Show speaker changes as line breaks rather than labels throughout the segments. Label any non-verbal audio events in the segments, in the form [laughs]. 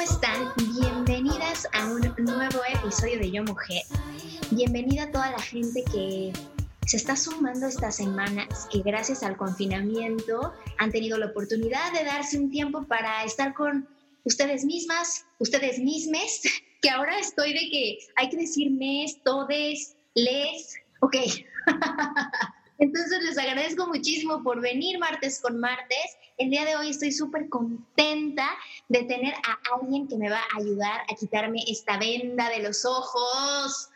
¿cómo están? Bienvenidas a un nuevo episodio de Yo Mujer. Bienvenida a toda la gente que se está sumando estas semanas, que gracias al confinamiento han tenido la oportunidad de darse un tiempo para estar con ustedes mismas, ustedes mismes, que ahora estoy de que hay que decir mes, todes, les, ok. [laughs] Entonces les agradezco muchísimo por venir martes con martes. El día de hoy estoy súper contenta de tener a alguien que me va a ayudar a quitarme esta venda de los ojos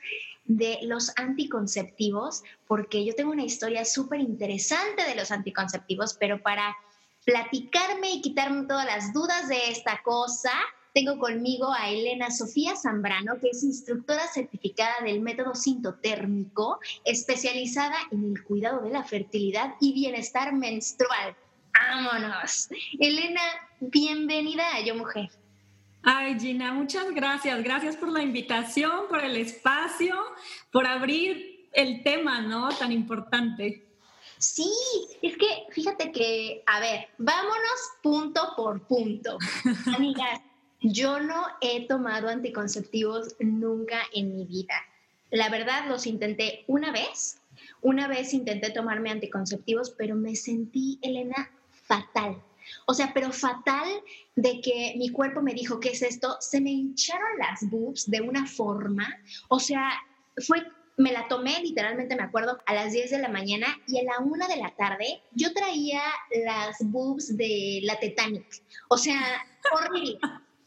de los anticonceptivos, porque yo tengo una historia súper interesante de los anticonceptivos, pero para platicarme y quitarme todas las dudas de esta cosa, tengo conmigo a Elena Sofía Zambrano, que es instructora certificada del método sintotérmico, especializada en el cuidado de la fertilidad y bienestar menstrual. ¡Vámonos! Elena, bienvenida a Yo Mujer.
Ay, Gina, muchas gracias. Gracias por la invitación, por el espacio, por abrir el tema, ¿no? Tan importante.
Sí, es que fíjate que, a ver, vámonos punto por punto. [laughs] Amigas, yo no he tomado anticonceptivos nunca en mi vida. La verdad, los intenté una vez. Una vez intenté tomarme anticonceptivos, pero me sentí, Elena, fatal. O sea, pero fatal de que mi cuerpo me dijo, ¿qué es esto? Se me hincharon las boobs de una forma. O sea, fue, me la tomé, literalmente me acuerdo, a las 10 de la mañana y a la 1 de la tarde yo traía las boobs de la Titanic. O sea, horrible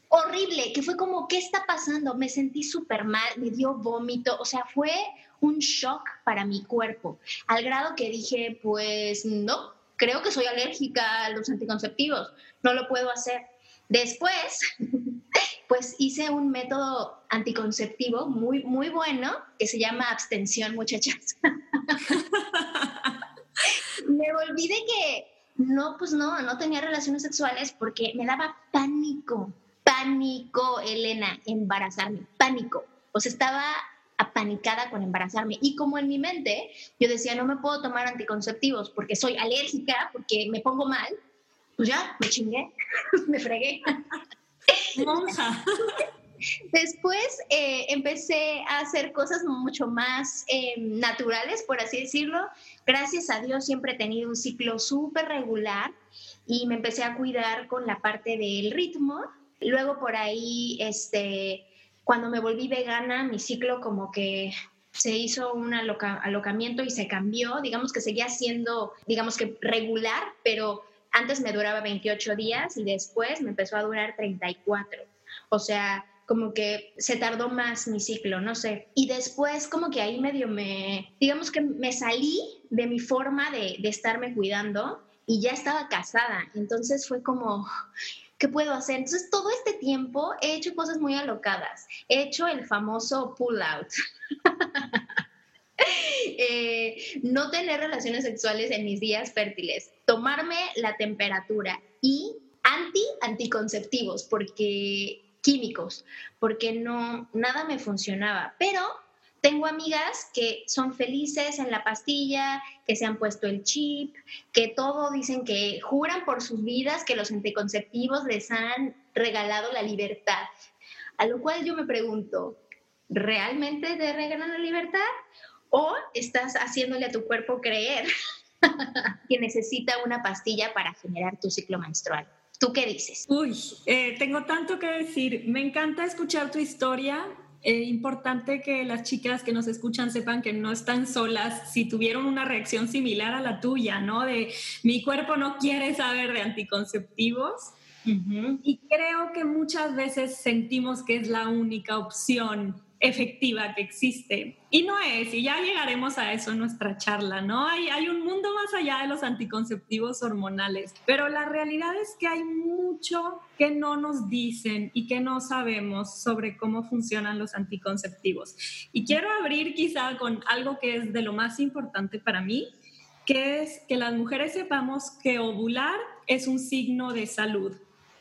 horrible, que fue como, ¿qué está pasando? Me sentí súper mal, me dio vómito, o sea, fue un shock para mi cuerpo, al grado que dije, pues no, creo que soy alérgica a los anticonceptivos, no lo puedo hacer. Después, [laughs] pues hice un método anticonceptivo muy, muy bueno que se llama abstención, muchachas. [laughs] me olvidé que no, pues no, no tenía relaciones sexuales porque me daba pánico pánico, Elena, embarazarme, pánico. O sea, estaba apanicada con embarazarme. Y como en mi mente yo decía, no me puedo tomar anticonceptivos porque soy alérgica, porque me pongo mal, pues ya, me chingué, [laughs] me fregué. Después eh, empecé a hacer cosas mucho más eh, naturales, por así decirlo. Gracias a Dios siempre he tenido un ciclo súper regular y me empecé a cuidar con la parte del ritmo, Luego por ahí, este, cuando me volví vegana, mi ciclo como que se hizo un alocamiento y se cambió, digamos que seguía siendo, digamos que regular, pero antes me duraba 28 días y después me empezó a durar 34. O sea, como que se tardó más mi ciclo, no sé. Y después como que ahí medio me, digamos que me salí de mi forma de, de estarme cuidando y ya estaba casada. Entonces fue como, ¿qué puedo hacer? Entonces, todo este tiempo he hecho cosas muy alocadas. He hecho el famoso pull out. [laughs] Eh, no tener relaciones sexuales en mis días fértiles, tomarme la temperatura y anti anticonceptivos porque químicos, porque no nada me funcionaba, pero tengo amigas que son felices en la pastilla, que se han puesto el chip, que todo dicen que juran por sus vidas que los anticonceptivos les han regalado la libertad. A lo cual yo me pregunto, ¿realmente te regalan la libertad? ¿O estás haciéndole a tu cuerpo creer [laughs] que necesita una pastilla para generar tu ciclo menstrual. ¿Tú qué dices?
Uy, eh, tengo tanto que decir. Me encanta escuchar tu historia. Es importante que las chicas que nos escuchan sepan que no están solas si tuvieron una reacción similar a la tuya, ¿no? De mi cuerpo no quiere saber de anticonceptivos. Y creo que muchas veces sentimos que es la única opción efectiva que existe. Y no es, y ya llegaremos a eso en nuestra charla, ¿no? Hay, hay un mundo más allá de los anticonceptivos hormonales, pero la realidad es que hay mucho que no nos dicen y que no sabemos sobre cómo funcionan los anticonceptivos. Y quiero abrir quizá con algo que es de lo más importante para mí, que es que las mujeres sepamos que ovular es un signo de salud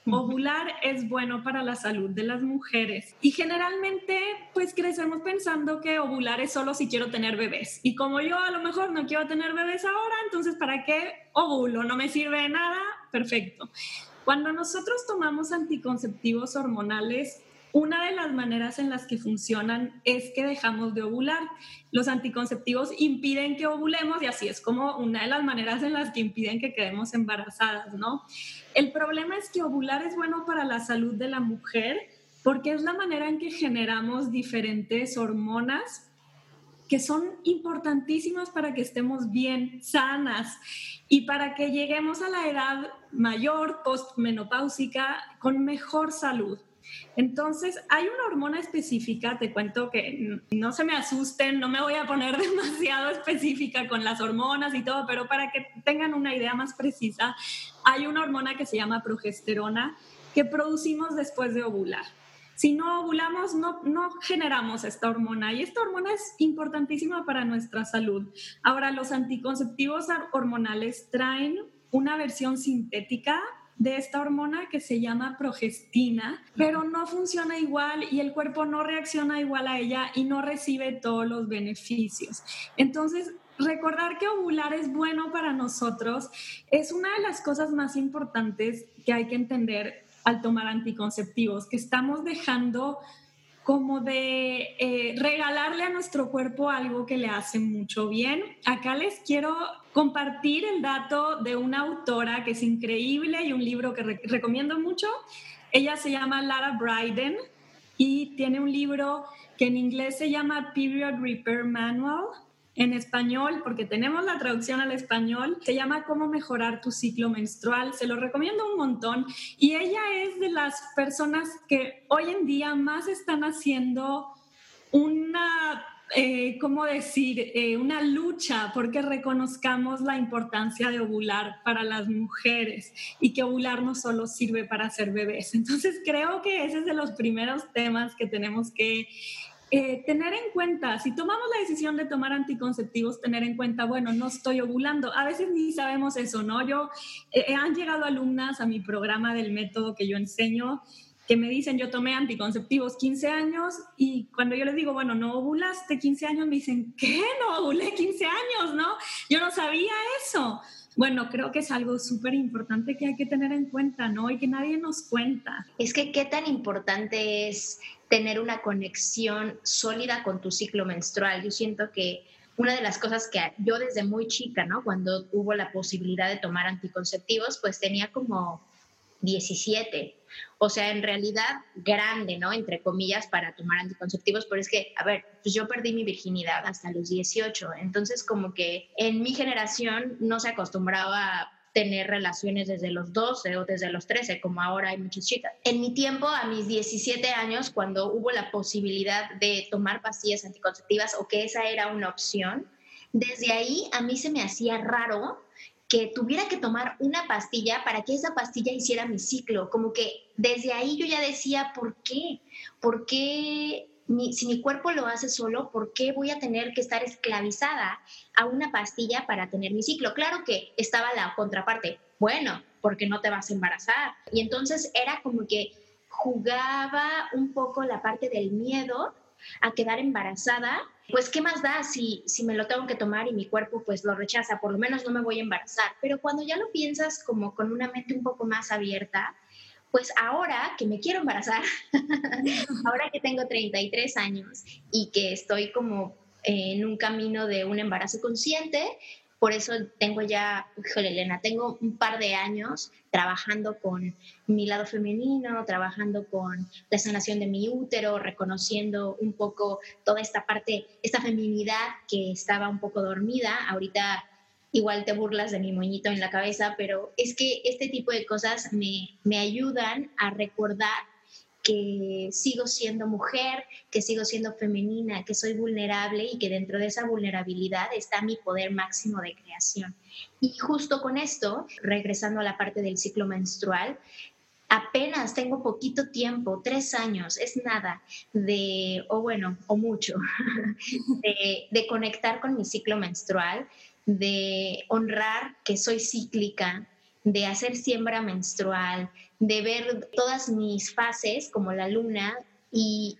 Ovular es bueno para la salud de las mujeres y generalmente pues crecemos pensando que ovular es solo si quiero tener bebés y como yo a lo mejor no quiero tener bebés ahora, entonces ¿para qué ovulo? No me sirve de nada, perfecto. Cuando nosotros tomamos anticonceptivos hormonales, una de las maneras en las que funcionan es que dejamos de ovular. Los anticonceptivos impiden que ovulemos y así es como una de las maneras en las que impiden que quedemos embarazadas, ¿no? El problema es que ovular es bueno para la salud de la mujer porque es la manera en que generamos diferentes hormonas que son importantísimas para que estemos bien sanas y para que lleguemos a la edad mayor, postmenopáusica, con mejor salud. Entonces, hay una hormona específica, te cuento que no se me asusten, no me voy a poner [laughs] demasiado específica con las hormonas y todo, pero para que tengan una idea más precisa, hay una hormona que se llama progesterona que producimos después de ovular. Si no ovulamos, no, generamos esta hormona y esta hormona es importantísima para nuestra salud. Ahora, los anticonceptivos hormonales traen una versión sintética de esta hormona que se llama progestina, pero no funciona igual y el cuerpo no reacciona igual a ella y no recibe todos los beneficios. Entonces, recordar que ovular es bueno para nosotros es una de las cosas más importantes que hay que entender al tomar anticonceptivos, que estamos dejando como de eh, regalarle a nuestro cuerpo algo que le hace mucho bien. Acá les quiero compartir el dato de una autora que es increíble y un libro que recomiendo mucho. Ella se llama Lara Bryden y tiene un libro que en inglés se llama Period Repair Manual en español, porque tenemos la traducción al español, se llama Cómo mejorar tu ciclo menstrual. Se lo recomiendo un montón. Y ella es de las personas que hoy en día más están haciendo una eh, ¿cómo decir?, eh, una lucha porque reconozcamos la importancia de ovular para las mujeres y que ovular no solo sirve para hacer bebés. Entonces creo que ese es de los primeros temas que tenemos que eh, tener en cuenta, si tomamos la decisión de tomar anticonceptivos, tener en cuenta, bueno, no estoy ovulando. A veces ni sabemos eso, ¿no? Yo, eh, han llegado alumnas a mi programa del método que yo enseño que me dicen, yo tomé anticonceptivos 15 años y cuando yo les digo, bueno, no ovulaste 15 años, me dicen, ¿qué? No ovulé 15 años, ¿no? Yo no sabía eso. Bueno, creo que es algo súper importante que hay que tener en cuenta, ¿no? Y que nadie nos cuenta.
Es que qué tan importante es tener una conexión sólida con tu ciclo menstrual. Yo siento que una de las cosas que yo desde muy chica, ¿no? Cuando hubo la posibilidad de tomar anticonceptivos, pues tenía como 17. O sea, en realidad grande, ¿no? Entre comillas, para tomar anticonceptivos, pero es que, a ver, pues yo perdí mi virginidad hasta los 18. Entonces, como que en mi generación no se acostumbraba tener relaciones desde los 12 o desde los 13, como ahora hay muchas chicas. En mi tiempo, a mis 17 años, cuando hubo la posibilidad de tomar pastillas anticonceptivas o que esa era una opción, desde ahí a mí se me hacía raro que tuviera que tomar una pastilla para que esa pastilla hiciera mi ciclo. Como que desde ahí yo ya decía, ¿por qué? ¿Por qué si mi cuerpo lo hace solo, ¿por qué voy a tener que estar esclavizada a una pastilla para tener mi ciclo? Claro que estaba la contraparte, bueno, porque no te vas a embarazar. Y entonces era como que jugaba un poco la parte del miedo a quedar embarazada, pues qué más da si, si me lo tengo que tomar y mi cuerpo pues lo rechaza, por lo menos no me voy a embarazar. Pero cuando ya lo piensas como con una mente un poco más abierta, pues ahora que me quiero embarazar, [laughs] ahora que tengo 33 años y que estoy como en un camino de un embarazo consciente, por eso tengo ya, híjole Elena, tengo un par de años trabajando con mi lado femenino, trabajando con la sanación de mi útero, reconociendo un poco toda esta parte, esta feminidad que estaba un poco dormida. Ahorita igual te burlas de mi moñito en la cabeza, pero es que este tipo de cosas me, me ayudan a recordar que sigo siendo mujer, que sigo siendo femenina, que soy vulnerable y que dentro de esa vulnerabilidad está mi poder máximo de creación. Y justo con esto, regresando a la parte del ciclo menstrual, apenas tengo poquito tiempo, tres años, es nada, de, o bueno, o mucho, [laughs] de, conectar con mi ciclo menstrual, de honrar que soy cíclica, de hacer siembra menstrual, de ver todas mis fases como la luna y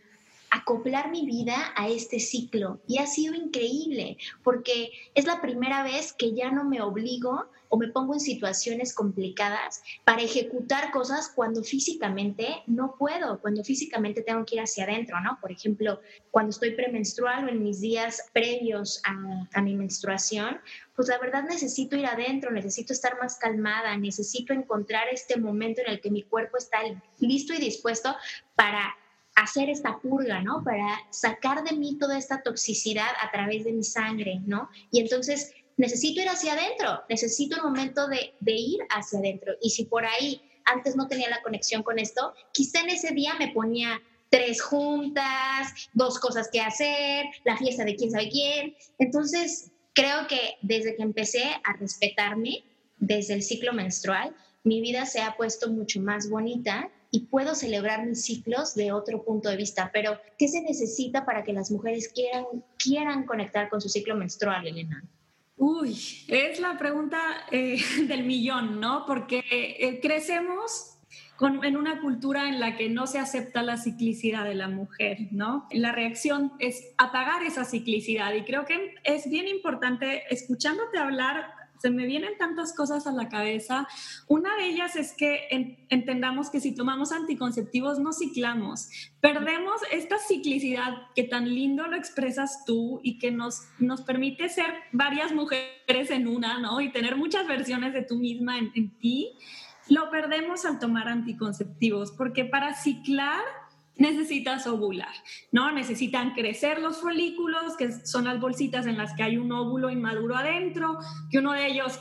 acoplar mi vida a este ciclo. Y ha sido increíble porque es la primera vez que ya no me obligo o me pongo en situaciones complicadas para ejecutar cosas cuando físicamente no puedo, cuando físicamente tengo que ir hacia adentro, ¿no? Por ejemplo, cuando estoy premenstrual o en mis días previos a, a mi menstruación, pues la verdad necesito ir adentro, necesito estar más calmada, necesito encontrar este momento en el que mi cuerpo está listo y dispuesto para hacer esta purga, ¿no? Para sacar de mí toda esta toxicidad a través de mi sangre, ¿no? Y entonces necesito ir hacia adentro, necesito un momento de, ir hacia adentro. Y si por ahí antes no tenía la conexión con esto, quizá en ese día me ponía tres juntas, dos cosas que hacer, la fiesta de quién sabe quién. Entonces, creo que desde que empecé a respetarme, desde el ciclo menstrual, mi vida se ha puesto mucho más bonita y puedo celebrar mis ciclos de otro punto de vista. Pero, ¿qué se necesita para que las mujeres quieran, quieran conectar con su ciclo menstrual, Elena?
Uy, es la pregunta eh, [laughs] del millón, ¿no? Porque eh, crecemos en una cultura en la que no se acepta la ciclicidad de la mujer, ¿no? La reacción es apagar esa ciclicidad y creo que es bien importante, escuchándote hablar, se me vienen tantas cosas a la cabeza. Una de ellas es que entendamos que si tomamos anticonceptivos no ciclamos, perdemos esta ciclicidad que tan lindo lo expresas tú y que nos, nos permite ser varias mujeres en una, ¿no? Y tener muchas versiones de tú misma en, en ti. Lo perdemos al tomar anticonceptivos, porque para ciclar necesitas ovular, ¿no? Necesitan crecer los folículos, que son las bolsitas en las que hay un óvulo inmaduro adentro, que uno de ellos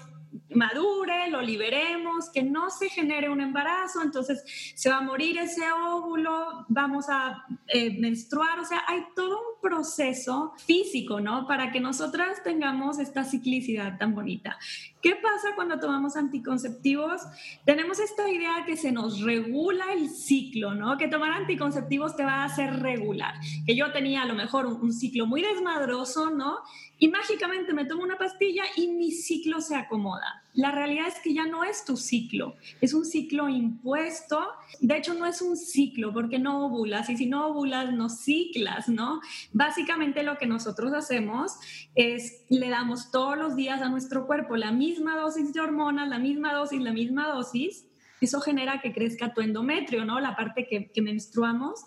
madure, lo liberemos, que no se genere un embarazo, entonces se va a morir ese óvulo, vamos a eh, menstruar, o sea, hay todo un proceso físico, ¿no? Para que nosotras tengamos esta ciclicidad tan bonita. ¿Qué pasa cuando tomamos anticonceptivos? Tenemos esta idea que se nos regula el ciclo, ¿no? Que tomar anticonceptivos te va a hacer regular. Que yo tenía a lo mejor un, un ciclo muy desmadroso, ¿no? Y mágicamente me tomo una pastilla y mi ciclo se acomoda. La realidad es que ya no es tu ciclo, es un ciclo impuesto. De hecho, no es un ciclo porque no ovulas y si no ovulas, no ciclas, ¿no? Básicamente lo que nosotros hacemos es le damos todos los días a nuestro cuerpo la misma dosis de hormonas, la misma dosis, la misma dosis. Eso genera que crezca tu endometrio, ¿no? La parte que, que menstruamos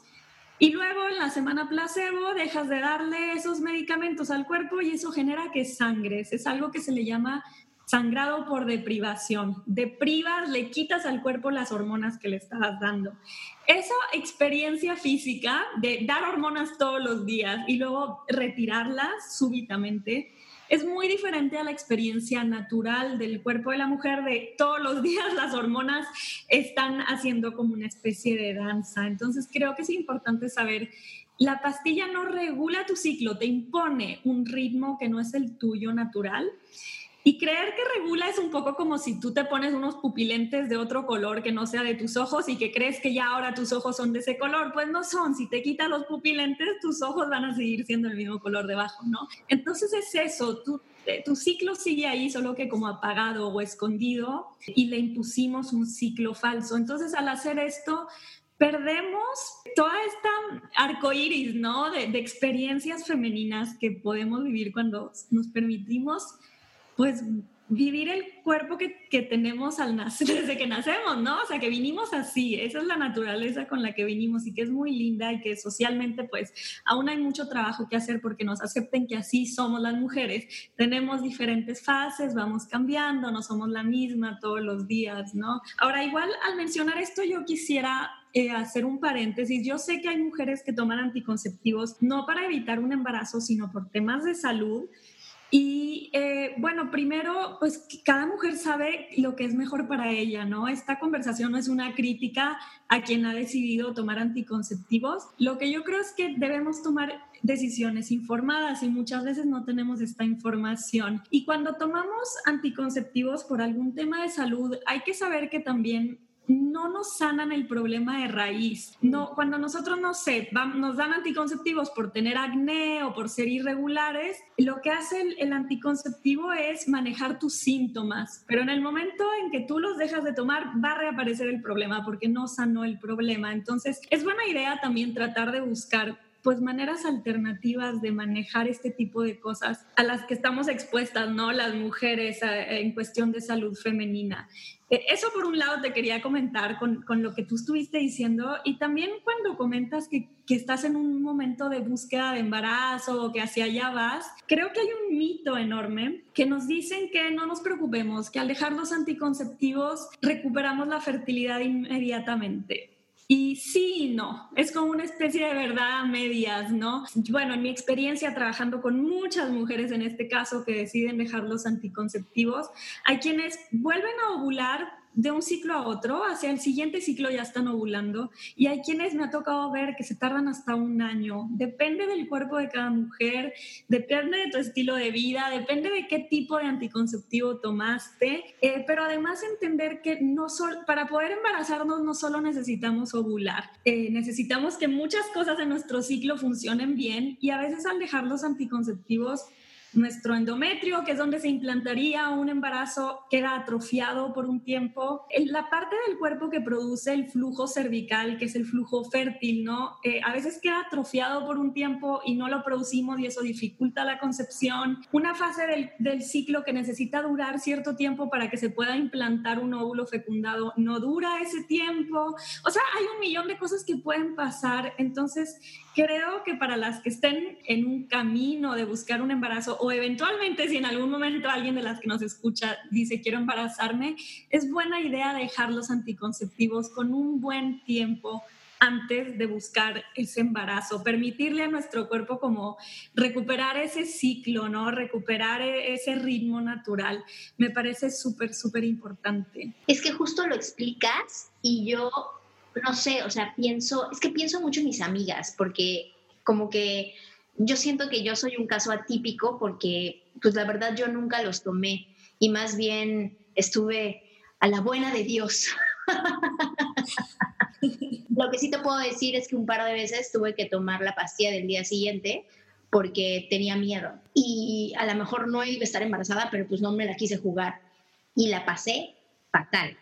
y luego en la semana placebo dejas de darle esos medicamentos al cuerpo y eso genera que sangres. Es algo que se le llama sangrado por deprivación. Deprivas, le quitas al cuerpo las hormonas que le estabas dando. Esa experiencia física de dar hormonas todos los días y luego retirarlas súbitamente es muy diferente a la experiencia natural del cuerpo de la mujer de todos los [laughs] días las hormonas están haciendo como una especie de danza. Entonces creo que es importante saber, la pastilla no regula tu ciclo, te impone un ritmo que no es el tuyo natural y creer que regula es un poco como si tú te pones unos pupilentes de otro color que no sea de tus ojos y que crees que ya ahora tus ojos son de ese color. Pues no son. Si te quitas los pupilentes, tus ojos van a seguir siendo el mismo color debajo, ¿no? Entonces es eso. Tú, eh, tu ciclo sigue ahí, solo que como apagado o escondido, y le impusimos un ciclo falso. Entonces, al hacer esto, perdemos toda esta arcoíris, ¿no? De, de experiencias femeninas que podemos vivir cuando nos permitimos pues vivir el cuerpo que, que, tenemos al nacer, [laughs] desde que nacemos, ¿no? O sea, que vinimos así, esa es la naturaleza con la que vinimos y que es muy linda y que socialmente pues aún hay mucho trabajo que hacer porque nos acepten que así somos las mujeres. Tenemos diferentes fases, vamos cambiando, no somos la misma todos los días, ¿no? Ahora, igual al mencionar esto yo quisiera eh, hacer un paréntesis. Yo sé que hay mujeres que toman anticonceptivos no para evitar un embarazo, sino por temas de salud. Y eh, bueno, primero, pues cada mujer sabe lo que es mejor para ella, ¿no? Esta conversación no es una crítica a quien ha decidido tomar anticonceptivos. Lo que yo creo es que debemos tomar decisiones informadas y muchas veces no tenemos esta información. Y cuando tomamos anticonceptivos por algún tema de salud, hay que saber que también no nos sanan el problema de raíz. No, cuando nosotros no sé, nos dan anticonceptivos por tener acné o por ser irregulares, lo que hace el, el, anticonceptivo es manejar tus síntomas, pero en el momento en que tú los dejas de tomar va a reaparecer el problema porque no sanó el problema. Entonces, es buena idea también tratar de buscar pues maneras alternativas de manejar este tipo de cosas a las que estamos expuestas, ¿no? Las mujeres en cuestión de salud femenina. E, eso por un lado te quería comentar con, con, lo que tú estuviste diciendo y también cuando comentas que, que, estás en un momento de búsqueda de embarazo o que hacia allá vas, creo que hay un mito enorme que nos dicen que no nos preocupemos, que al dejar los anticonceptivos recuperamos la fertilidad inmediatamente. Y sí no, es como una especie de verdad a medias, ¿no? Bueno, en mi experiencia trabajando con muchas mujeres en este caso que deciden dejar los anticonceptivos, hay quienes vuelven a ovular de un ciclo a otro, hacia el siguiente ciclo ya están ovulando y hay quienes me ha tocado ver que se tardan hasta un año. Depende del cuerpo de cada mujer, depende de tu estilo de vida, depende de qué tipo de anticonceptivo tomaste, eh, pero además entender que no para poder embarazarnos no solo necesitamos ovular, eh, necesitamos que muchas cosas en nuestro ciclo funcionen bien y a veces al dejar los anticonceptivos nuestro endometrio, que es donde se implantaría un embarazo, queda atrofiado por un tiempo. La parte del cuerpo que produce el flujo cervical, que es el flujo fértil, ¿no? Eh, a veces queda atrofiado por un tiempo y no lo producimos y eso dificulta la concepción. Una fase del, del ciclo que necesita durar cierto tiempo para que se pueda implantar un óvulo fecundado no dura ese tiempo. O sea, hay un millón de cosas que pueden pasar. Entonces, creo que para las que estén en un camino de buscar un embarazo o eventualmente si en algún momento alguien de las que nos escucha dice quiero embarazarme, es buena idea dejar los anticonceptivos con un buen tiempo antes de buscar ese embarazo, permitirle a nuestro cuerpo como recuperar ese ciclo, ¿no? Recuperar e-, ese ritmo natural. Me parece súper, súper importante.
Es que justo lo explicas y yo no sé, o sea, pienso, es que pienso mucho en mis amigas, porque como que yo siento que yo soy un caso atípico porque, pues la verdad, yo nunca los tomé y más bien estuve a la buena de Dios. [laughs] Lo que sí te puedo decir es que un par de veces tuve que tomar la pastilla del día siguiente porque tenía miedo y a lo mejor no iba a estar embarazada, pero pues no me la quise jugar y la pasé fatal.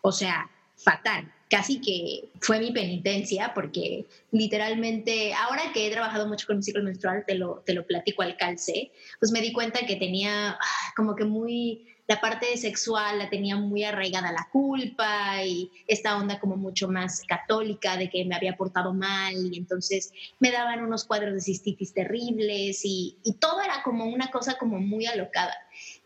O sea, fatal casi que fue mi penitencia, porque literalmente, ahora que he trabajado mucho con mi ciclo menstrual, te lo, te lo platico al calce, pues me di cuenta que tenía ah, como que muy, la parte sexual la tenía muy arraigada la culpa y esta onda como mucho más católica de que me había portado mal y entonces me daban unos cuadros de cistitis terribles y, y todo era como una cosa como muy alocada.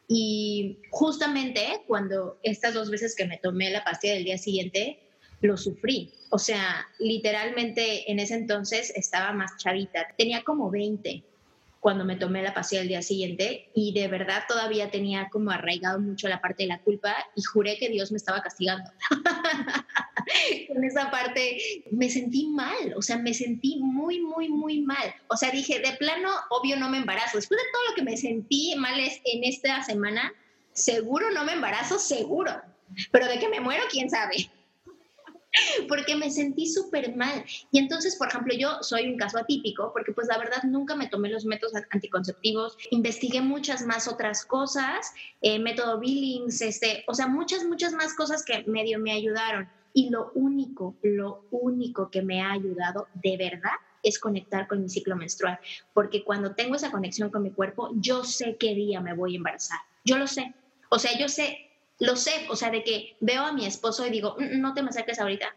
Y justamente cuando estas dos veces que me tomé la pastilla del día siguiente, lo sufrí. O sea, literalmente en ese entonces estaba más chavita. Tenía como 20 cuando me tomé la pastilla el día siguiente y de verdad todavía tenía como arraigado mucho la parte de la culpa y juré que Dios me estaba castigando. [laughs] Con esa parte me sentí mal, o sea, me sentí muy, muy, muy mal. O sea, dije, de plano, obvio no me embarazo. Después de todo lo que me sentí mal en esta semana, seguro no me embarazo, seguro. Pero de que me muero, quién sabe. [laughs] porque me sentí súper mal. Y entonces, por ejemplo, yo soy un caso atípico porque pues la verdad nunca me tomé los métodos anticonceptivos, investigué muchas más otras cosas, eh, método Billings, este, o sea, muchas, muchas más cosas que medio me ayudaron. Y lo único, lo único que me ha ayudado de verdad es conectar con mi ciclo menstrual, porque cuando tengo esa conexión con mi cuerpo, yo sé qué día me voy a embarazar, yo lo sé. O sea, yo sé, lo sé, o sea, de que veo a mi esposo y digo, mm, no te me acerques ahorita.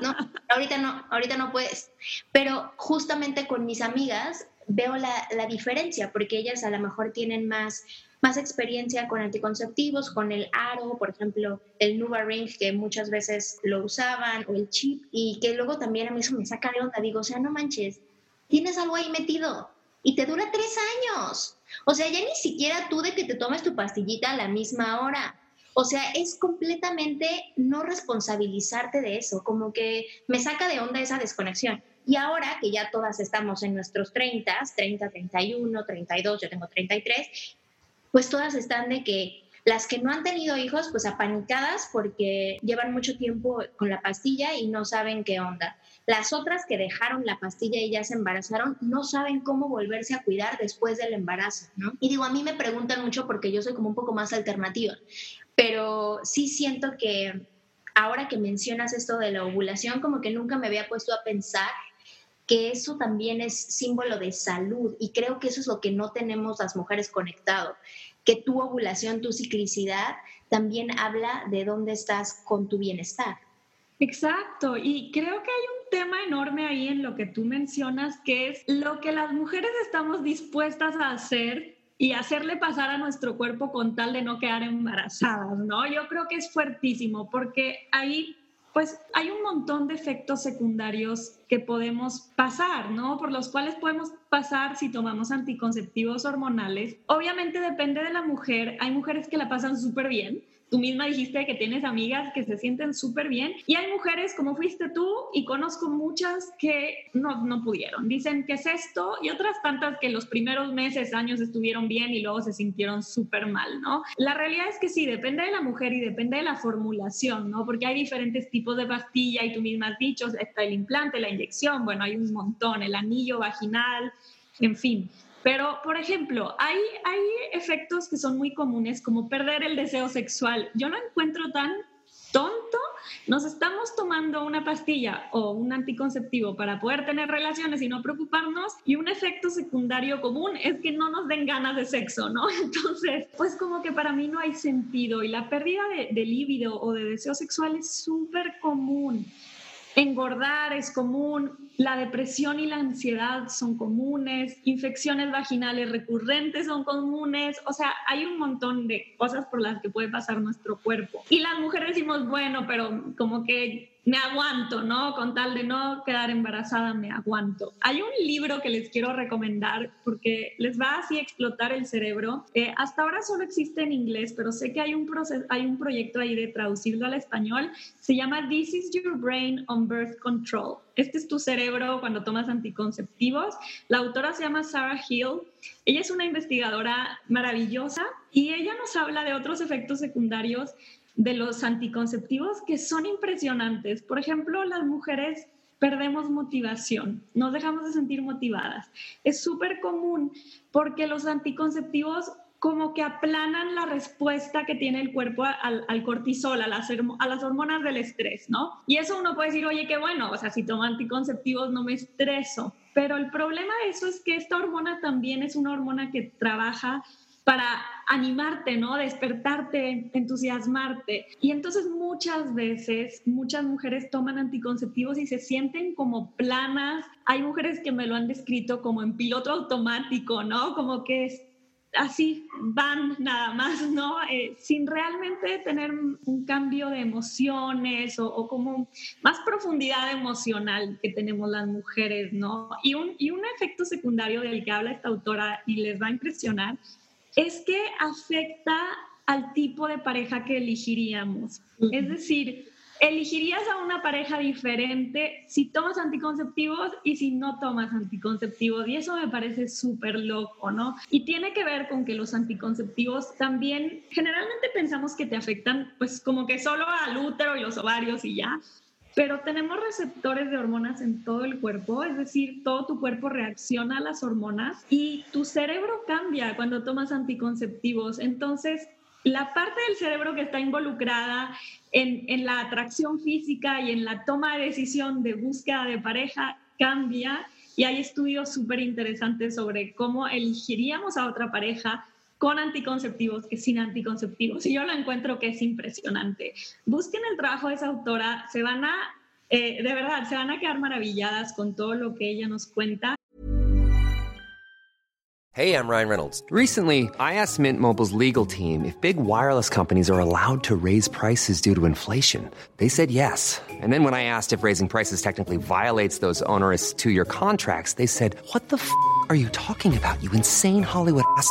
No, [laughs] ahorita no, ahorita no puedes. Pero justamente con mis amigas veo la, la diferencia, porque ellas a lo mejor tienen más más experiencia con anticonceptivos, con el aro, por ejemplo, el Nuva Ring, que muchas veces lo usaban, o el chip, y que luego también a mí eso me saca de onda. Digo, o sea, no manches, tienes algo ahí metido y te dura tres años. O sea, ya ni siquiera tú de que te tomes tu pastillita a la misma hora. O sea, es completamente no responsabilizarte de eso, como que me saca de onda esa desconexión. Y ahora que ya todas estamos en nuestros 30, 30, 31, 32, yo tengo 33, pues todas están de que las que no han tenido hijos, pues apanicadas porque llevan mucho tiempo con la pastilla y no saben qué onda. Las otras que dejaron la pastilla y ya se embarazaron, no saben cómo volverse a cuidar después del embarazo, ¿no? Y digo, a mí me preguntan mucho porque yo soy como un poco más alternativa, pero sí siento que ahora que mencionas esto de la ovulación, como que nunca me había puesto a pensar que eso también es símbolo de salud y creo que eso es lo que no tenemos las mujeres conectado, que tu ovulación, tu ciclicidad también habla de dónde estás con tu bienestar.
Exacto, y creo que hay un tema enorme ahí en lo que tú mencionas, que es lo que las mujeres estamos dispuestas a hacer y hacerle pasar a nuestro cuerpo con tal de no quedar embarazadas, ¿no? Yo creo que es fuertísimo porque ahí pues hay un montón de efectos secundarios que podemos pasar, ¿no? Por los cuales podemos pasar si tomamos anticonceptivos hormonales. Obviamente depende de la mujer. Hay mujeres que la pasan súper bien Tú misma dijiste que tienes amigas que se sienten súper bien y hay mujeres como fuiste tú y conozco muchas que no, no pudieron. Dicen que es esto y otras tantas que los primeros meses, años estuvieron bien y luego se sintieron súper mal, ¿no? La realidad es que sí, depende de la mujer y depende de la formulación, ¿no? Porque hay diferentes tipos de pastilla y tú misma has dicho, está el implante, la inyección, bueno, hay un montón, el anillo vaginal, en fin. Pero, por ejemplo, hay, hay efectos que son muy comunes, como perder el deseo sexual. Yo no encuentro tan tonto. Nos estamos tomando una pastilla o un anticonceptivo para poder tener relaciones y no preocuparnos. Y un efecto secundario común es que no nos den ganas de sexo, ¿no? [laughs] Entonces, pues como que para mí no hay sentido. Y la pérdida de, de o de deseo sexual es súper común. Engordar es común, la depresión y la ansiedad son comunes, infecciones vaginales recurrentes son comunes, o sea, hay un montón de cosas por las que puede pasar nuestro cuerpo. Y las mujeres decimos, bueno, pero como que me aguanto, ¿no? Con tal de no quedar embarazada, me aguanto. Hay un libro que les quiero recomendar porque les va así a explotar el cerebro. Eh, hasta ahora solo existe en inglés, pero sé que hay un, proceso, hay un proyecto ahí de traducirlo al español. Se llama This is Your Brain on Birth Control. Este es tu cerebro cuando tomas anticonceptivos. La autora se llama Sarah Hill. Ella es una investigadora maravillosa y ella nos habla de otros efectos secundarios de los anticonceptivos que son impresionantes. Por ejemplo, las mujeres perdemos motivación, nos dejamos de sentir motivadas. Es súper común porque los anticonceptivos como que aplanan la respuesta que tiene el cuerpo al, cortisol, a las, a las, hormonas del estrés, ¿no? Y eso uno puede decir, oye, qué bueno, o sea, si tomo anticonceptivos no me estreso. Pero el problema de eso es que esta hormona también es una hormona que trabaja para animarte, ¿no? Despertarte, entusiasmarte. Y entonces muchas veces, muchas mujeres toman anticonceptivos y se sienten como planas. Hay mujeres que me lo han descrito como en piloto automático, ¿no? Como que así van nada más, ¿no? Eh, sin realmente tener un cambio de emociones o, o, como más profundidad emocional que tenemos las mujeres, ¿no? Y un, y un efecto secundario del que habla esta autora y les va a impresionar es que afecta al tipo de pareja que elegiríamos. Es decir, elegirías a una pareja diferente si tomas anticonceptivos y si no tomas anticonceptivos. Y eso me parece súper loco, ¿no? Y tiene que ver con que los anticonceptivos también, generalmente pensamos que te afectan pues como que solo al útero y los ovarios y ya. Pero tenemos receptores de hormonas en todo el cuerpo, es decir, todo tu cuerpo reacciona a las hormonas y tu cerebro cambia cuando tomas anticonceptivos. Entonces, la parte del cerebro que está involucrada en, en, la atracción física y en la toma de decisión de búsqueda de pareja cambia y hay estudios súper interesantes sobre cómo elegiríamos a otra pareja con anticonceptivos que sin anticonceptivos. Y yo lo encuentro que es impresionante. Busquen el trabajo de esa autora, se van a, eh, de verdad, se van a quedar maravilladas con todo lo que ella nos cuenta.
Hey, I'm Ryan Reynolds. Recently, I asked Mint Mobile's legal team if big wireless companies are allowed to raise prices due to inflation. They said yes. And then when I asked if raising prices technically violates those onerous two-year contracts, they said, what the f*** are you talking about, you insane Hollywood ass?"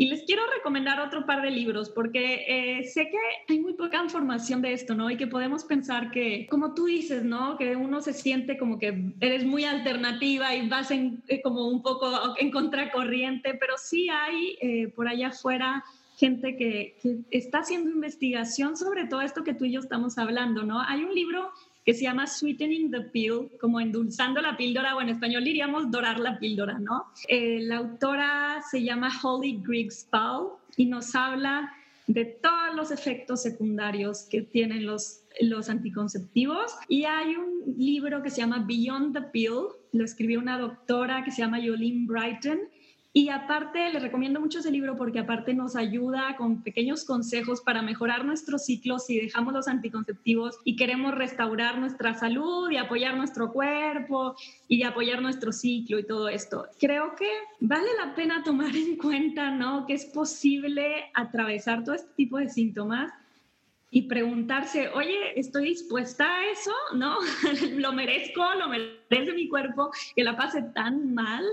Y les quiero recomendar otro par de libros porque eh, sé que hay muy poca información de esto, ¿no? Y que podemos pensar que, como tú dices, ¿no? Que uno se siente como que eres muy alternativa y vas en, eh, como un poco en contracorriente, pero sí hay eh, por allá afuera gente que, que, está haciendo investigación sobre todo esto que tú y yo estamos hablando, ¿no? Hay un libro que se llama Sweetening the Pill, como endulzando la píldora, o en español diríamos dorar la píldora, ¿no? Eh, la autora se llama Holly Griggs-Powell y nos habla de todos los efectos secundarios que tienen los, los anticonceptivos. Y hay un libro que se llama Beyond the Pill, lo escribió una doctora que se llama Yolene Brighton, y aparte, les recomiendo mucho ese libro porque aparte nos ayuda con pequeños consejos para mejorar nuestros ciclos si dejamos los anticonceptivos y queremos restaurar nuestra salud y apoyar nuestro cuerpo y apoyar nuestro ciclo y todo esto. Creo que vale la pena tomar en cuenta, ¿no? Que es posible atravesar todo este tipo de síntomas y preguntarse, oye, ¿estoy dispuesta a eso? ¿No? [laughs] ¿Lo merezco? ¿Lo merece mi cuerpo que la pase tan mal?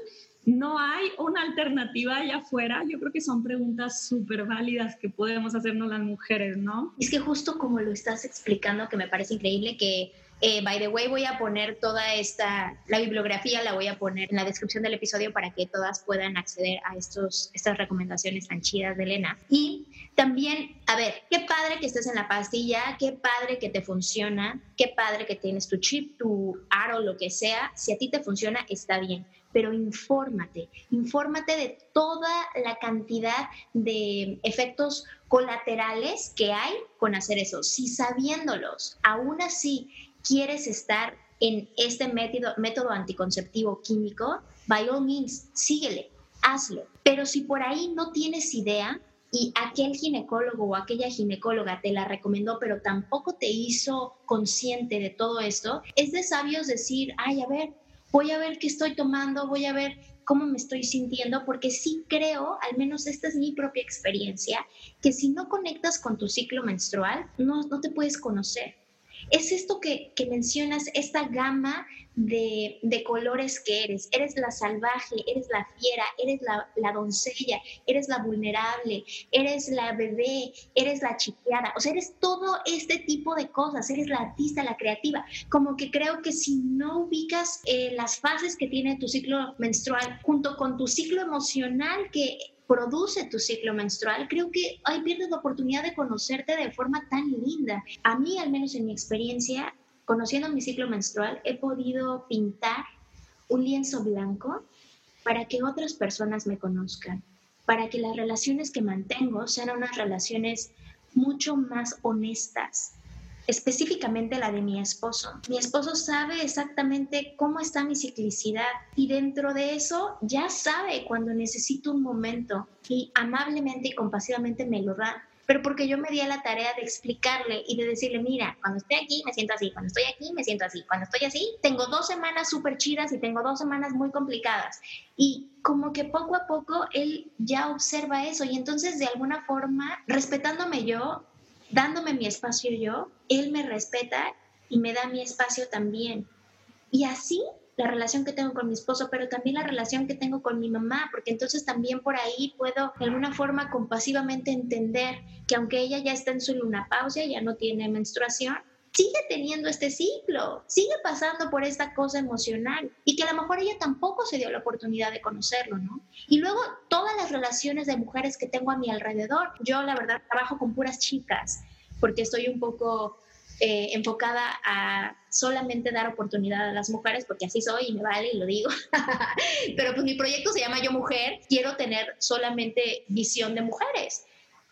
No hay una alternativa allá afuera. Yo creo que son preguntas súper válidas que podemos hacernos las mujeres, ¿no?
Es que justo como lo estás explicando, que me parece increíble que, eh, by the way, voy a poner toda esta, la bibliografía la voy a poner en la descripción del episodio para que todas puedan acceder a estos, estas recomendaciones tan chidas de Elena. Y también, a ver, qué padre que estés en la pastilla, qué padre que te funciona, qué padre que tienes tu chip, tu aro, lo que sea. Si a ti te funciona, está bien pero infórmate, infórmate de toda la cantidad de efectos colaterales que hay con hacer eso. Si sabiéndolos, aún así quieres estar en este método, anticonceptivo químico, by all means, síguele, hazlo. Pero si por ahí no tienes idea, y aquel ginecólogo o aquella ginecóloga te la recomendó, pero tampoco te hizo consciente de todo esto, es de sabios decir, ay, a ver, voy a ver qué estoy tomando, voy a ver cómo me estoy sintiendo, porque sí creo, al menos esta es mi propia experiencia, que si no conectas con tu ciclo menstrual, no, no te puedes conocer es esto que, mencionas, esta gama de, colores que eres. Eres la salvaje, eres la fiera, eres la, doncella, eres la vulnerable, eres la bebé, eres la chiqueada. O sea, eres todo este tipo de cosas. Eres la artista, la creativa. Como que creo que si no ubicas eh, las fases que tiene tu ciclo menstrual junto con tu ciclo emocional que produce tu ciclo menstrual, creo que ahí pierdes la oportunidad de conocerte de forma tan linda. A mí, al menos en mi experiencia, conociendo mi ciclo menstrual, he podido pintar un lienzo blanco para que otras personas me conozcan, para que las relaciones que mantengo sean unas relaciones mucho más honestas, específicamente la de mi esposo. Mi esposo sabe exactamente cómo está mi ciclicidad y dentro de eso ya sabe cuando necesito un momento y amablemente y compasivamente me lo da. Pero porque yo me di a la tarea de explicarle y de decirle, mira, cuando estoy aquí me siento así, cuando estoy aquí me siento así, cuando estoy así tengo dos semanas súper chidas y tengo dos semanas muy complicadas. Y como que poco a poco él ya observa eso y entonces de alguna forma, respetándome yo, dándome mi espacio yo, él me respeta y me da mi espacio también. Y así la relación que tengo con mi esposo, pero también la relación que tengo con mi mamá, porque entonces también por ahí puedo de alguna forma compasivamente entender que aunque ella ya está en su luna pausa, ya no tiene menstruación, sigue teniendo este ciclo, sigue pasando por esta cosa emocional y que a lo mejor ella tampoco se dio la oportunidad de conocerlo, ¿no? Y luego todas las relaciones de mujeres que tengo a mi alrededor, yo la verdad trabajo con puras chicas porque estoy un poco eh, enfocada a solamente dar oportunidad a las mujeres, porque así soy y me vale y lo digo. [laughs] Pero pues mi proyecto se llama Yo Mujer, quiero tener solamente visión de mujeres.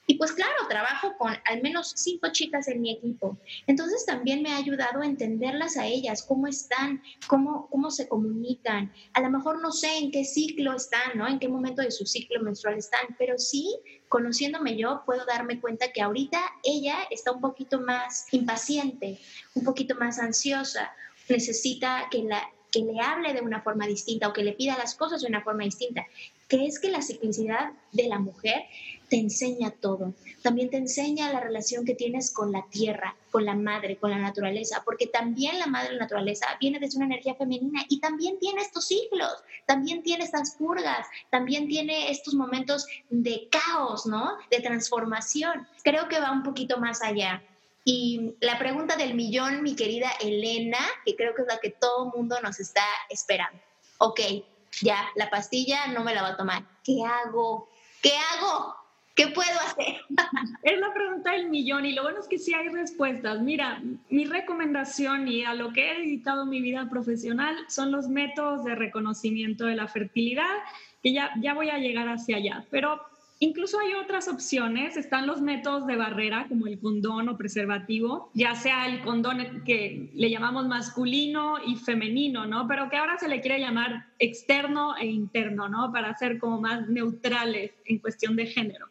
Y pues claro, trabajo con al menos cinco chicas en mi equipo. Entonces también me ha ayudado a entenderlas a ellas, cómo están, cómo, cómo se comunican. A lo mejor no sé en qué ciclo están, ¿no? En qué momento de su ciclo menstrual están, pero sí, conociéndome yo, puedo darme cuenta que ahorita ella está un poquito más impaciente, un poquito más ansiosa, necesita que la que le hable de una forma distinta o que le pida las cosas de una forma distinta, que es que la ciclicidad de la mujer te enseña todo. También te enseña la relación que tienes con la tierra, con la madre, con la naturaleza, porque también la madre, naturaleza, viene desde una energía femenina y también tiene estos ciclos, también tiene estas purgas, también tiene estos momentos de caos, ¿no? De transformación. Creo que va un poquito más allá. Y la pregunta del millón, mi querida Elena, que creo que es la que todo mundo nos está esperando. Ok, ya, la pastilla no me la va a tomar. ¿Qué hago? ¿Qué hago? ¿Qué puedo hacer? [laughs]
es la pregunta del millón y lo bueno es que sí hay respuestas. Mira, mi recomendación y a lo que he dedicado mi vida profesional son los métodos de reconocimiento de la fertilidad, que ya, ya voy a llegar hacia allá. Pero Incluso hay otras opciones, están los métodos de barrera como el condón o preservativo, ya sea el condón que le llamamos masculino y femenino, ¿no? Pero que ahora se le quiere llamar externo e interno, ¿no? Para ser como más neutrales en cuestión de género.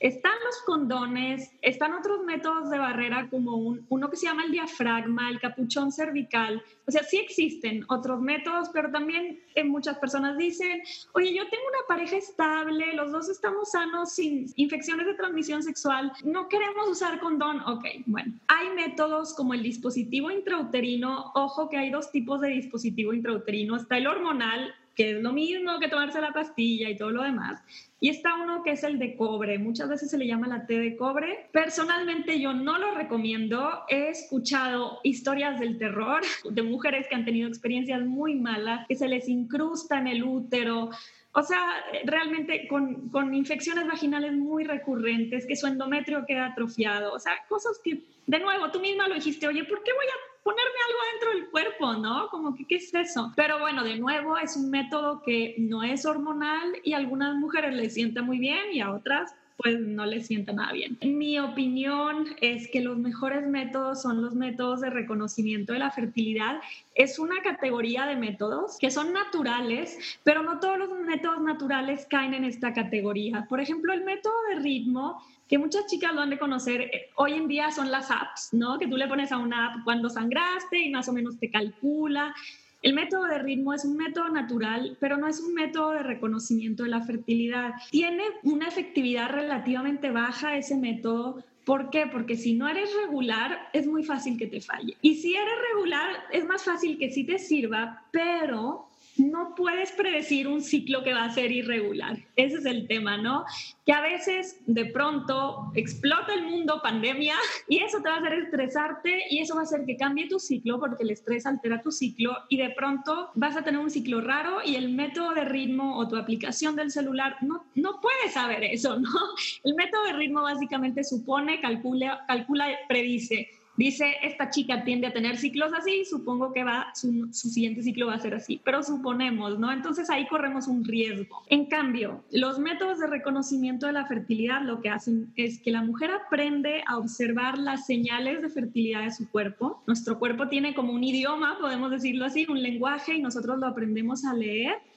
Están los condones, están otros métodos de barrera como uno que se llama el diafragma, el capuchón cervical. O sea, sí existen otros métodos, pero también eh, muchas personas dicen, oye, yo tengo una pareja estable, los dos estamos sanos sin infecciones de transmisión sexual, no queremos usar condón. Ok, bueno, hay métodos como el dispositivo intrauterino. Ojo que hay dos tipos de dispositivo intrauterino. Está el hormonal, que es lo mismo que tomarse la pastilla y todo lo demás. Y está uno que es el de cobre, muchas veces se le llama la té de cobre. Personalmente yo no lo recomiendo, he escuchado historias del terror [laughs] de mujeres que han tenido experiencias muy malas, que se les incrusta en el útero, o sea, realmente con, con, infecciones vaginales muy recurrentes, que su endometrio queda atrofiado, o sea, cosas que, de nuevo, tú misma lo dijiste, oye, ¿por qué voy a ponerme algo dentro del cuerpo, ¿no? Como ¿qué es eso? Pero bueno, de nuevo, es un método que no es hormonal y a algunas mujeres les sienta muy bien y a otras pues no les sienta nada bien. Mi opinión es que los mejores métodos son los métodos de reconocimiento de la fertilidad. Es una categoría de métodos que son naturales, pero no todos los métodos naturales caen en esta categoría. Por ejemplo, el método de ritmo que muchas chicas lo han de conocer, eh, hoy en día son las apps, ¿no? Que tú le pones a una app cuando sangraste y más o menos te calcula. El método de ritmo es un método natural, pero no es un método de reconocimiento de la fertilidad. Tiene una efectividad relativamente baja ese método. ¿Por qué? Porque si no eres regular, es muy fácil que te falle. Y si eres regular, es más fácil que sí te sirva, pero no puedes predecir un ciclo que va a ser irregular. Ese es el tema, ¿no? Que a veces de pronto explota el mundo, pandemia, y eso te va a hacer estresarte y eso va a hacer que cambie tu ciclo porque el estrés altera tu ciclo y de pronto vas a tener un ciclo raro y el método de ritmo o tu aplicación del celular no, no puede saber eso, ¿no? El método de ritmo básicamente supone, calcula, calcula, predice dice, esta chica tiende a tener ciclos así, supongo que va, su, siguiente ciclo va a ser así, pero suponemos, ¿no? Entonces ahí corremos un riesgo. En cambio, los métodos de reconocimiento de la fertilidad lo que hacen es que la mujer aprende a observar las señales de fertilidad de su cuerpo. Nuestro cuerpo tiene como un idioma, podemos decirlo así, un lenguaje y nosotros lo aprendemos a leer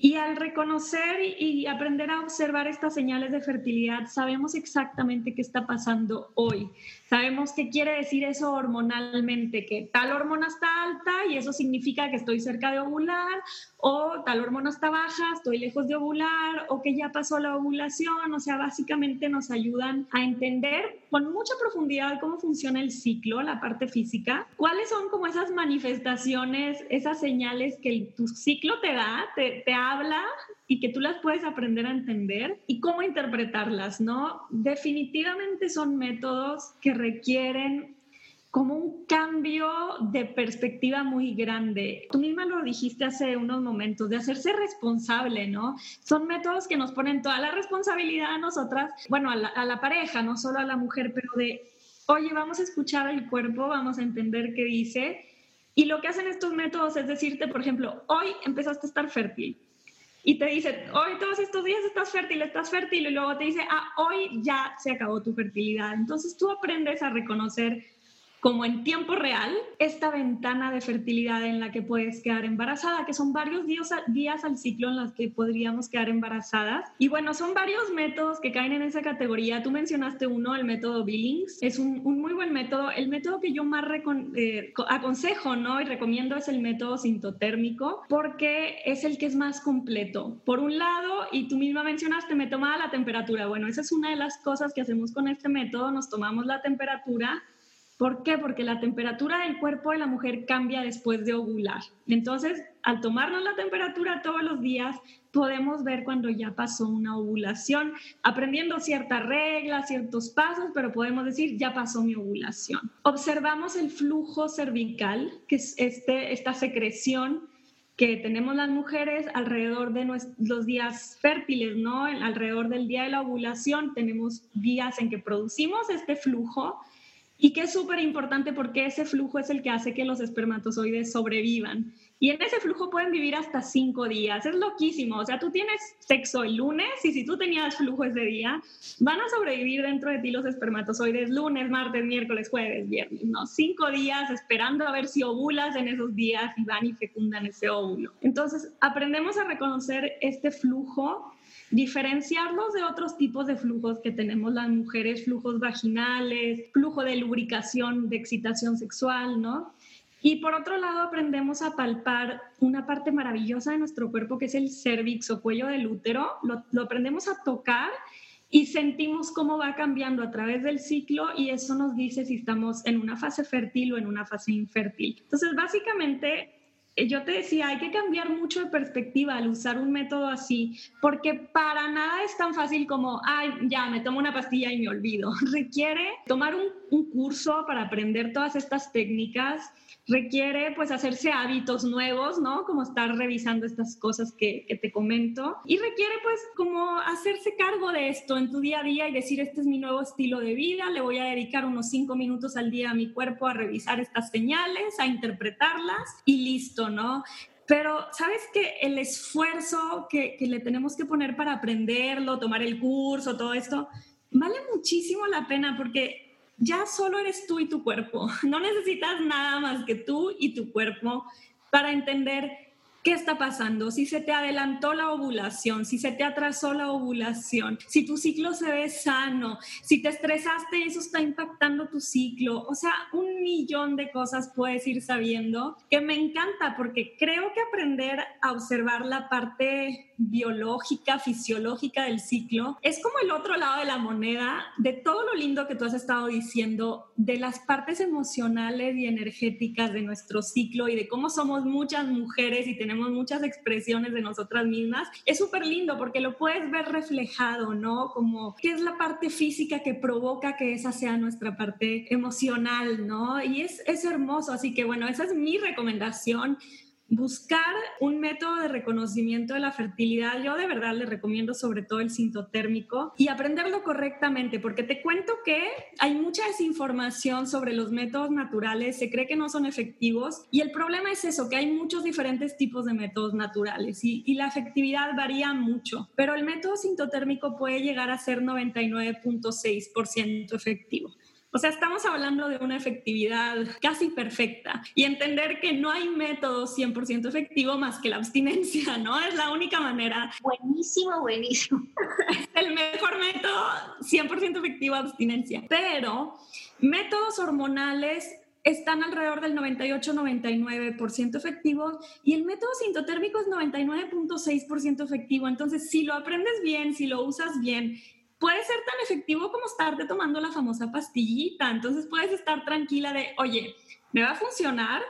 y al reconocer y aprender a observar estas señales de fertilidad, sabemos exactamente qué está pasando hoy. Sabemos qué quiere decir eso hormonalmente, que tal hormona está alta y eso significa que estoy cerca de ovular, o tal hormona está baja, estoy lejos de ovular, o que ya pasó la ovulación. O sea, básicamente nos ayudan a entender con mucha profundidad cómo funciona el ciclo, la parte física, cuáles son como esas manifestaciones, esas señales que tu ciclo te da, te, te habla y que tú las puedes aprender a entender y cómo interpretarlas, ¿no? Definitivamente son métodos que requieren como un cambio de perspectiva muy grande. Tú misma lo dijiste hace unos momentos, de hacerse responsable, ¿no? Son métodos que nos ponen toda la responsabilidad a nosotras, bueno, a la, a la pareja, no solo a la mujer, pero de oye, vamos a escuchar el cuerpo, vamos a entender qué dice. Y lo que hacen estos métodos es decirte, por ejemplo, hoy empezaste a estar fértil. Y te dice, hoy todos estos días estás fértil, estás fértil. Y luego te dice, ah, hoy ya se acabó tu fertilidad. Entonces tú aprendes a reconocer como en tiempo real esta ventana de fertilidad en la que puedes quedar embarazada, que son varios días, al ciclo en los que podríamos quedar embarazadas. Y bueno, son varios métodos que caen en esa categoría. Tú mencionaste uno, el método Billings. Es un, muy buen método. El método que yo más eh, aconsejo ¿no? y recomiendo es el método sintotérmico porque es el que es más completo. Por un lado, y tú misma mencionaste, me tomaba la temperatura. Bueno, esa es una de las cosas que hacemos con este método. Nos tomamos la temperatura ¿Por qué? Porque la temperatura del cuerpo de la mujer cambia después de ovular. Entonces, al tomarnos la temperatura todos los días, podemos ver cuando ya pasó una ovulación, aprendiendo ciertas reglas, ciertos pasos, pero podemos decir, ya pasó mi ovulación. Observamos el flujo cervical, que es este, esta secreción que tenemos las mujeres alrededor de los días fértiles, ¿no? Alrededor del día de la ovulación tenemos días en que producimos este flujo y que es súper importante porque ese flujo es el que hace que los espermatozoides sobrevivan. Y en ese flujo pueden vivir hasta cinco días. Es loquísimo. O sea, tú tienes sexo el lunes y si tú tenías flujo ese día, van a sobrevivir dentro de ti los espermatozoides lunes, martes, miércoles, jueves, viernes. No, cinco días esperando a ver si ovulas en esos días y van y fecundan ese óvulo. Entonces, aprendemos a reconocer este flujo diferenciarlos de otros tipos de flujos que tenemos las mujeres, flujos vaginales, flujo de lubricación, de excitación sexual, ¿no? Y por otro lado, aprendemos a palpar una parte maravillosa de nuestro cuerpo que es el cervix o cuello del útero. Lo, lo, aprendemos a tocar y sentimos cómo va cambiando a través del ciclo y eso nos dice si estamos en una fase fértil o en una fase infértil. Entonces, básicamente, yo te decía, hay que cambiar mucho de perspectiva al usar un método así, porque para nada es tan fácil como, ay, ya, me tomo una pastilla y me olvido. [laughs] Requiere tomar un, un curso para aprender todas estas técnicas requiere pues hacerse hábitos nuevos, ¿no? Como estar revisando estas cosas que, te comento. Y requiere pues como hacerse cargo de esto en tu día a día y decir, este es mi nuevo estilo de vida, le voy a dedicar unos cinco minutos al día a mi cuerpo a revisar estas señales, a interpretarlas y listo, ¿no? Pero sabes que el esfuerzo que, que le tenemos que poner para aprenderlo, tomar el curso, todo esto, vale muchísimo la pena porque ya solo eres tú y tu cuerpo. [laughs] No necesitas nada más que tú y tu cuerpo para entender ¿Qué está pasando? Si se te adelantó la ovulación, si se te atrasó la ovulación, si tu ciclo se ve sano, si te estresaste y eso está impactando tu ciclo. O sea, un millón de cosas puedes ir sabiendo que me encanta porque creo que aprender a observar la parte biológica, fisiológica del ciclo es como el otro lado de la moneda de todo lo lindo que tú has estado diciendo, de las partes emocionales y energéticas de nuestro ciclo y de cómo somos muchas mujeres y tenemos tenemos muchas expresiones de nosotras mismas, es súper lindo porque lo puedes ver reflejado, ¿no? Como qué es la parte física que provoca que esa sea nuestra parte emocional, ¿no? Y es, es hermoso, así que bueno, esa es mi recomendación buscar un método de reconocimiento de la fertilidad, yo de verdad le recomiendo sobre todo el sintotérmico y aprenderlo correctamente, porque te cuento que hay mucha desinformación sobre los métodos naturales, se cree que no son efectivos y el problema es eso, que hay muchos diferentes tipos de métodos naturales y, y la efectividad varía mucho, pero el método sintotérmico puede llegar a ser 99.6% efectivo. O sea, estamos hablando de una efectividad casi perfecta y entender que no hay método 100% efectivo más que la abstinencia, [laughs] ¿no? Es la única manera.
Buenísimo, buenísimo. [laughs]
el mejor método 100% efectivo, abstinencia. Pero métodos hormonales están alrededor del 98-99% efectivo y el método sintotérmico es 99.6% efectivo. Entonces, si lo aprendes bien, si lo usas bien puede ser tan efectivo como estarte tomando la famosa pastillita. Entonces puedes estar tranquila de, oye, me va a funcionar,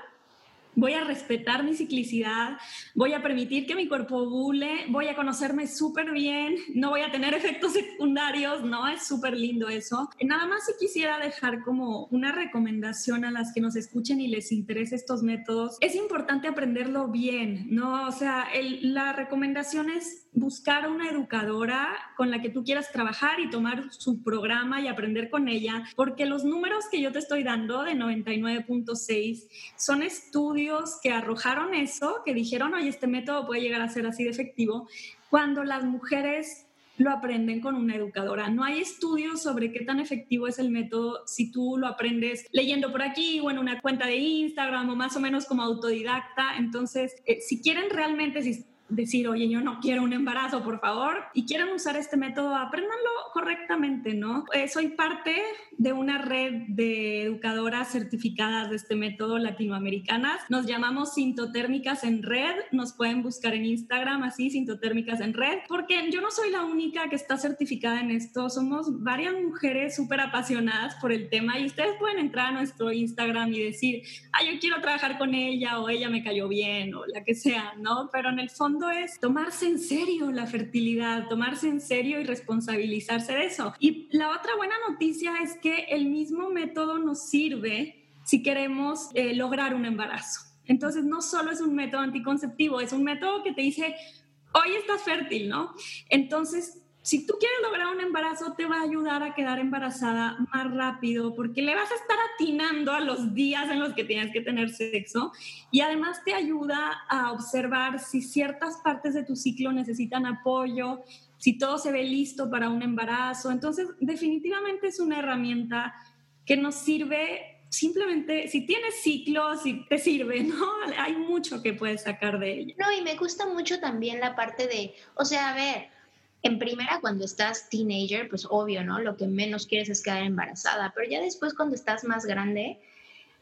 voy a respetar mi ciclicidad, voy a permitir que mi cuerpo ovule, voy a conocerme súper bien, no voy a tener [laughs] efectos secundarios, ¿no? Es súper lindo eso. Nada más si quisiera dejar como una recomendación a las que nos escuchen y les interese estos métodos, es importante aprenderlo bien, ¿no? O sea, la recomendación es buscar una educadora con la que tú quieras trabajar y tomar su programa y aprender con ella, porque los números que yo te estoy dando de 99.6 son estudios que arrojaron eso, que dijeron, oye, este método puede llegar a ser así de efectivo, cuando las mujeres lo aprenden con una educadora. No hay estudios sobre qué tan efectivo es el método si tú lo aprendes leyendo por aquí o en una cuenta de Instagram o más o menos como autodidacta. Entonces, eh, si quieren realmente, si decir, oye, yo no quiero un embarazo, por favor, y quieren usar este método, apréndanlo correctamente, ¿no? Eh, soy parte de una red de educadoras certificadas de este método latinoamericanas. Nos llamamos Sintotérmicas en Red. Nos pueden buscar en Instagram así, Sintotérmicas en Red, porque yo no soy la única que está certificada en esto. Somos varias mujeres súper apasionadas por el tema y ustedes pueden entrar a nuestro Instagram y decir, ah, yo quiero trabajar con ella o ella me cayó bien o la que sea, ¿no? Pero en el fondo es tomarse en serio la fertilidad, tomarse en serio y responsabilizarse de eso. Y la otra buena noticia es que el mismo método nos sirve si queremos eh, lograr un embarazo. Entonces, no solo es un método anticonceptivo, es un método que te dice, hoy estás fértil, ¿no? Entonces, si tú quieres lograr un embarazo, te va a ayudar a quedar embarazada más rápido porque le vas a estar atinando a los días en los que tienes que tener sexo y además te ayuda a observar si ciertas partes de tu ciclo necesitan apoyo, si todo se ve listo para un embarazo. Entonces, definitivamente es una herramienta que nos sirve simplemente, si tienes ciclos, si te sirve, [laughs] ¿no? Hay mucho que puedes sacar de ella.
No, y me gusta mucho también la parte de, o sea, a ver, en primera, cuando estás teenager, pues obvio, ¿no? Lo que menos quieres es quedar embarazada, pero ya después cuando estás más grande,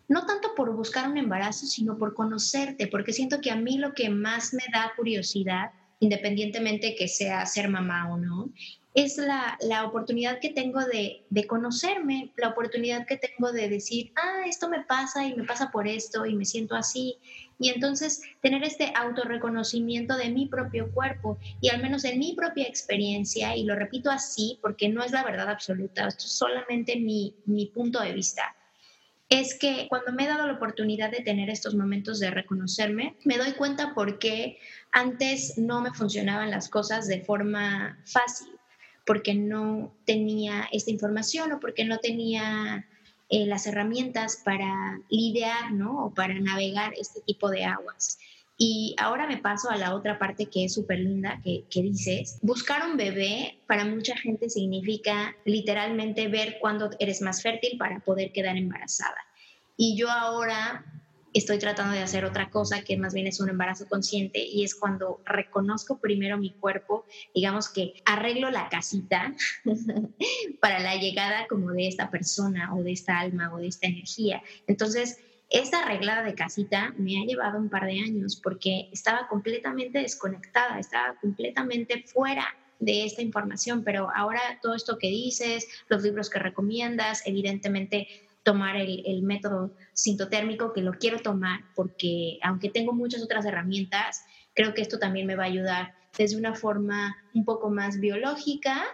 no tanto por buscar un embarazo, sino por conocerte, porque siento que a mí lo que más me da curiosidad, independientemente que sea ser mamá o no, es la, la oportunidad que tengo de, de, conocerme, la oportunidad que tengo de decir, ah, esto me pasa y me pasa por esto y me siento así y entonces tener este autorreconocimiento de mi propio cuerpo y al menos en mi propia experiencia, y lo repito así porque no es la verdad absoluta, esto es solamente mi, mi punto de vista, es que cuando me he dado la oportunidad de tener estos momentos de reconocerme, me doy cuenta por qué antes no me funcionaban las cosas de forma fácil, porque no tenía esta información o porque no tenía eh, las herramientas para lidiar, ¿no? O para navegar este tipo de aguas. Y ahora me paso a la otra parte que es súper linda, que, que, dices, buscar un bebé para mucha gente significa literalmente ver cuándo eres más fértil para poder quedar embarazada. Y yo ahora estoy tratando de hacer otra cosa que más bien es un embarazo consciente y es cuando reconozco primero mi cuerpo, digamos que arreglo la casita [laughs] para la llegada como de esta persona o de esta alma o de esta energía. Entonces, esta arreglada de casita me ha llevado un par de años porque estaba completamente desconectada, estaba completamente fuera de esta información, pero ahora todo esto que dices, los libros que recomiendas, evidentemente tomar el, método sintotérmico, que lo quiero tomar porque aunque tengo muchas otras herramientas, creo que esto también me va a ayudar desde una forma un poco más biológica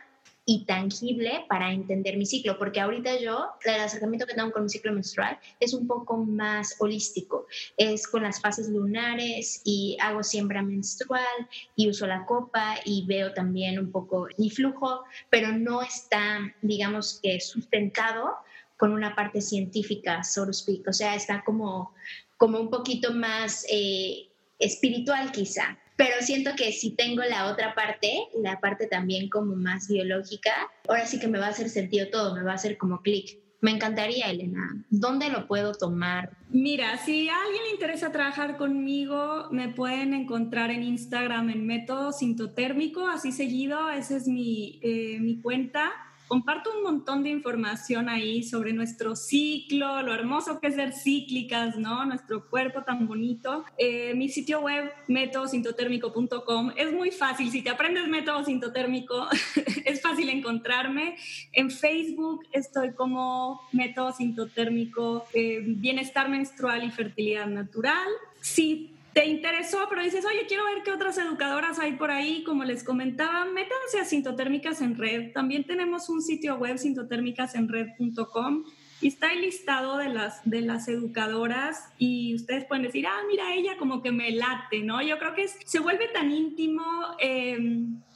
y tangible para entender mi ciclo, porque ahorita yo, el acercamiento que tengo con mi ciclo menstrual es un poco más holístico, es con las fases lunares y hago siembra menstrual y uso la copa y veo también un poco mi flujo, pero no está, digamos que, sustentado con una parte científica, so to speak. O sea, está como, como un poquito más eh, espiritual quizá. Pero siento que si tengo la otra parte, la parte también como más biológica, ahora sí que me va a hacer sentido todo, me va a hacer como clic. Me encantaría, Elena. ¿Dónde lo puedo tomar?
Mira, si a alguien le interesa trabajar conmigo, me pueden encontrar en Instagram en método sintotérmico, así seguido, esa es mi, eh, mi cuenta Comparto un montón de información ahí sobre nuestro ciclo, lo hermoso que es ser cíclicas, ¿no? Nuestro cuerpo tan bonito. Eh, mi sitio web, métodosintotérmico.com, es muy fácil. Si te aprendes método sintotérmico, [laughs] es fácil encontrarme. En Facebook estoy como método sintotérmico, eh, bienestar menstrual y fertilidad natural. Si te interesó, pero dices, oye, quiero ver qué otras educadoras hay por ahí, como les comentaba, métanse a Sintotérmicas en Red. También tenemos un sitio web, sintotérmicasenred.com, y está el listado de las, de las educadoras y ustedes pueden decir, ah, mira, ella como que me late, ¿no? Yo creo que se vuelve tan íntimo. Eh,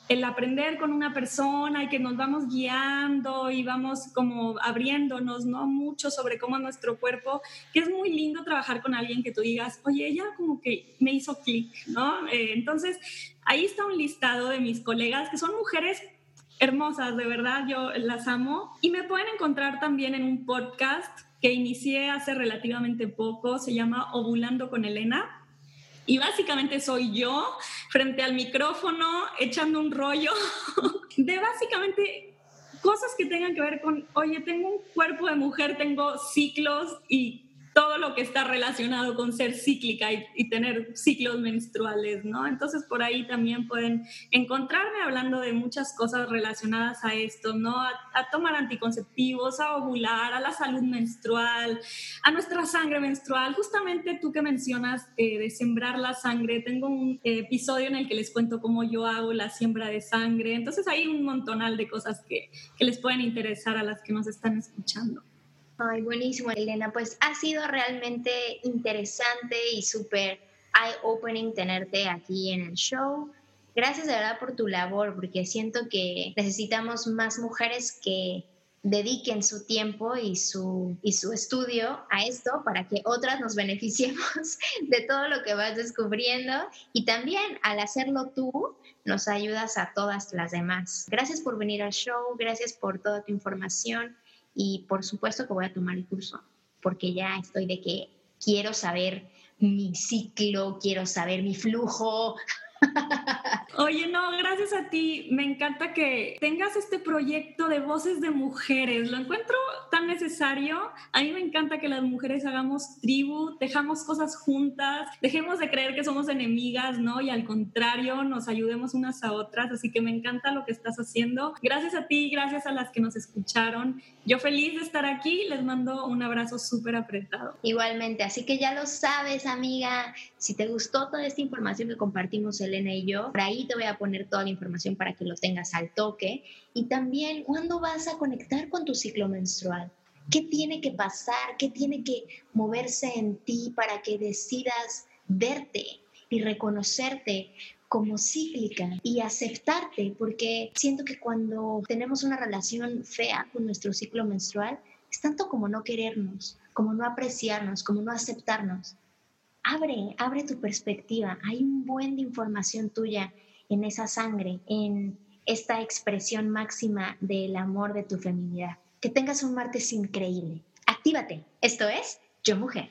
el aprender con una persona y que nos vamos guiando y vamos como abriéndonos, ¿no? Mucho sobre cómo nuestro cuerpo, que es muy lindo trabajar con alguien que tú digas, oye, ella como que me hizo clic, ¿no? Eh, entonces, ahí está un listado de mis colegas que son mujeres hermosas, de verdad, yo las amo. Y me pueden encontrar también en un podcast que inicié hace relativamente poco, se llama Ovulando con Elena y básicamente soy yo frente al micrófono echando un rollo [laughs] de básicamente cosas que tengan que ver con, oye, tengo un cuerpo de mujer, tengo ciclos y todo lo que está relacionado con ser cíclica y, tener ciclos menstruales, ¿no? Entonces por ahí también pueden encontrarme hablando de muchas cosas relacionadas a esto, ¿no? A, tomar anticonceptivos, a ovular, a la salud menstrual, a nuestra sangre menstrual. Justamente tú que mencionas eh, de sembrar la sangre, tengo un episodio en el que les cuento cómo yo hago la siembra de sangre. Entonces hay un montonal de cosas que, que les pueden interesar a las que nos están escuchando.
Ay, buenísimo, Elena. Pues ha sido realmente interesante y súper eye-opening tenerte aquí en el show. Gracias de verdad por tu labor, porque siento que necesitamos más mujeres que dediquen su tiempo y su, y su estudio a esto para que otras nos beneficiemos [laughs] de todo lo que vas descubriendo y también al hacerlo tú nos ayudas a todas las demás. Gracias por venir al show, gracias por toda tu información y por supuesto que voy a tomar el curso, porque ya estoy de que quiero saber mi ciclo, quiero saber mi flujo, [laughs]
Oye, no, gracias a ti. Me encanta que tengas este proyecto de voces de mujeres. Lo encuentro tan necesario. A mí me encanta que las mujeres hagamos tribu, dejamos cosas juntas, dejemos de creer que somos enemigas, ¿no? Y al contrario, nos ayudemos unas a otras. Así que me encanta lo que estás haciendo. Gracias a ti, gracias a las que nos escucharon. Yo feliz de estar aquí. Les mando un abrazo súper apretado.
Igualmente, así que ya lo sabes, amiga. Si te gustó toda esta información que compartimos, Elena y yo, por ahí te voy a poner toda la información para que lo tengas al toque. Y también, ¿cuándo vas a conectar con tu ciclo menstrual? ¿Qué tiene que pasar? ¿Qué tiene que moverse en ti para que decidas verte y reconocerte como cíclica y aceptarte? Porque siento que cuando tenemos una relación fea con nuestro ciclo menstrual, es tanto como no querernos, como no apreciarnos, como no aceptarnos abre, abre tu perspectiva. Hay un buen de información tuya en esa sangre, en esta expresión máxima del amor de tu feminidad. Que tengas un martes increíble. Actívate. Esto es Yo Mujer.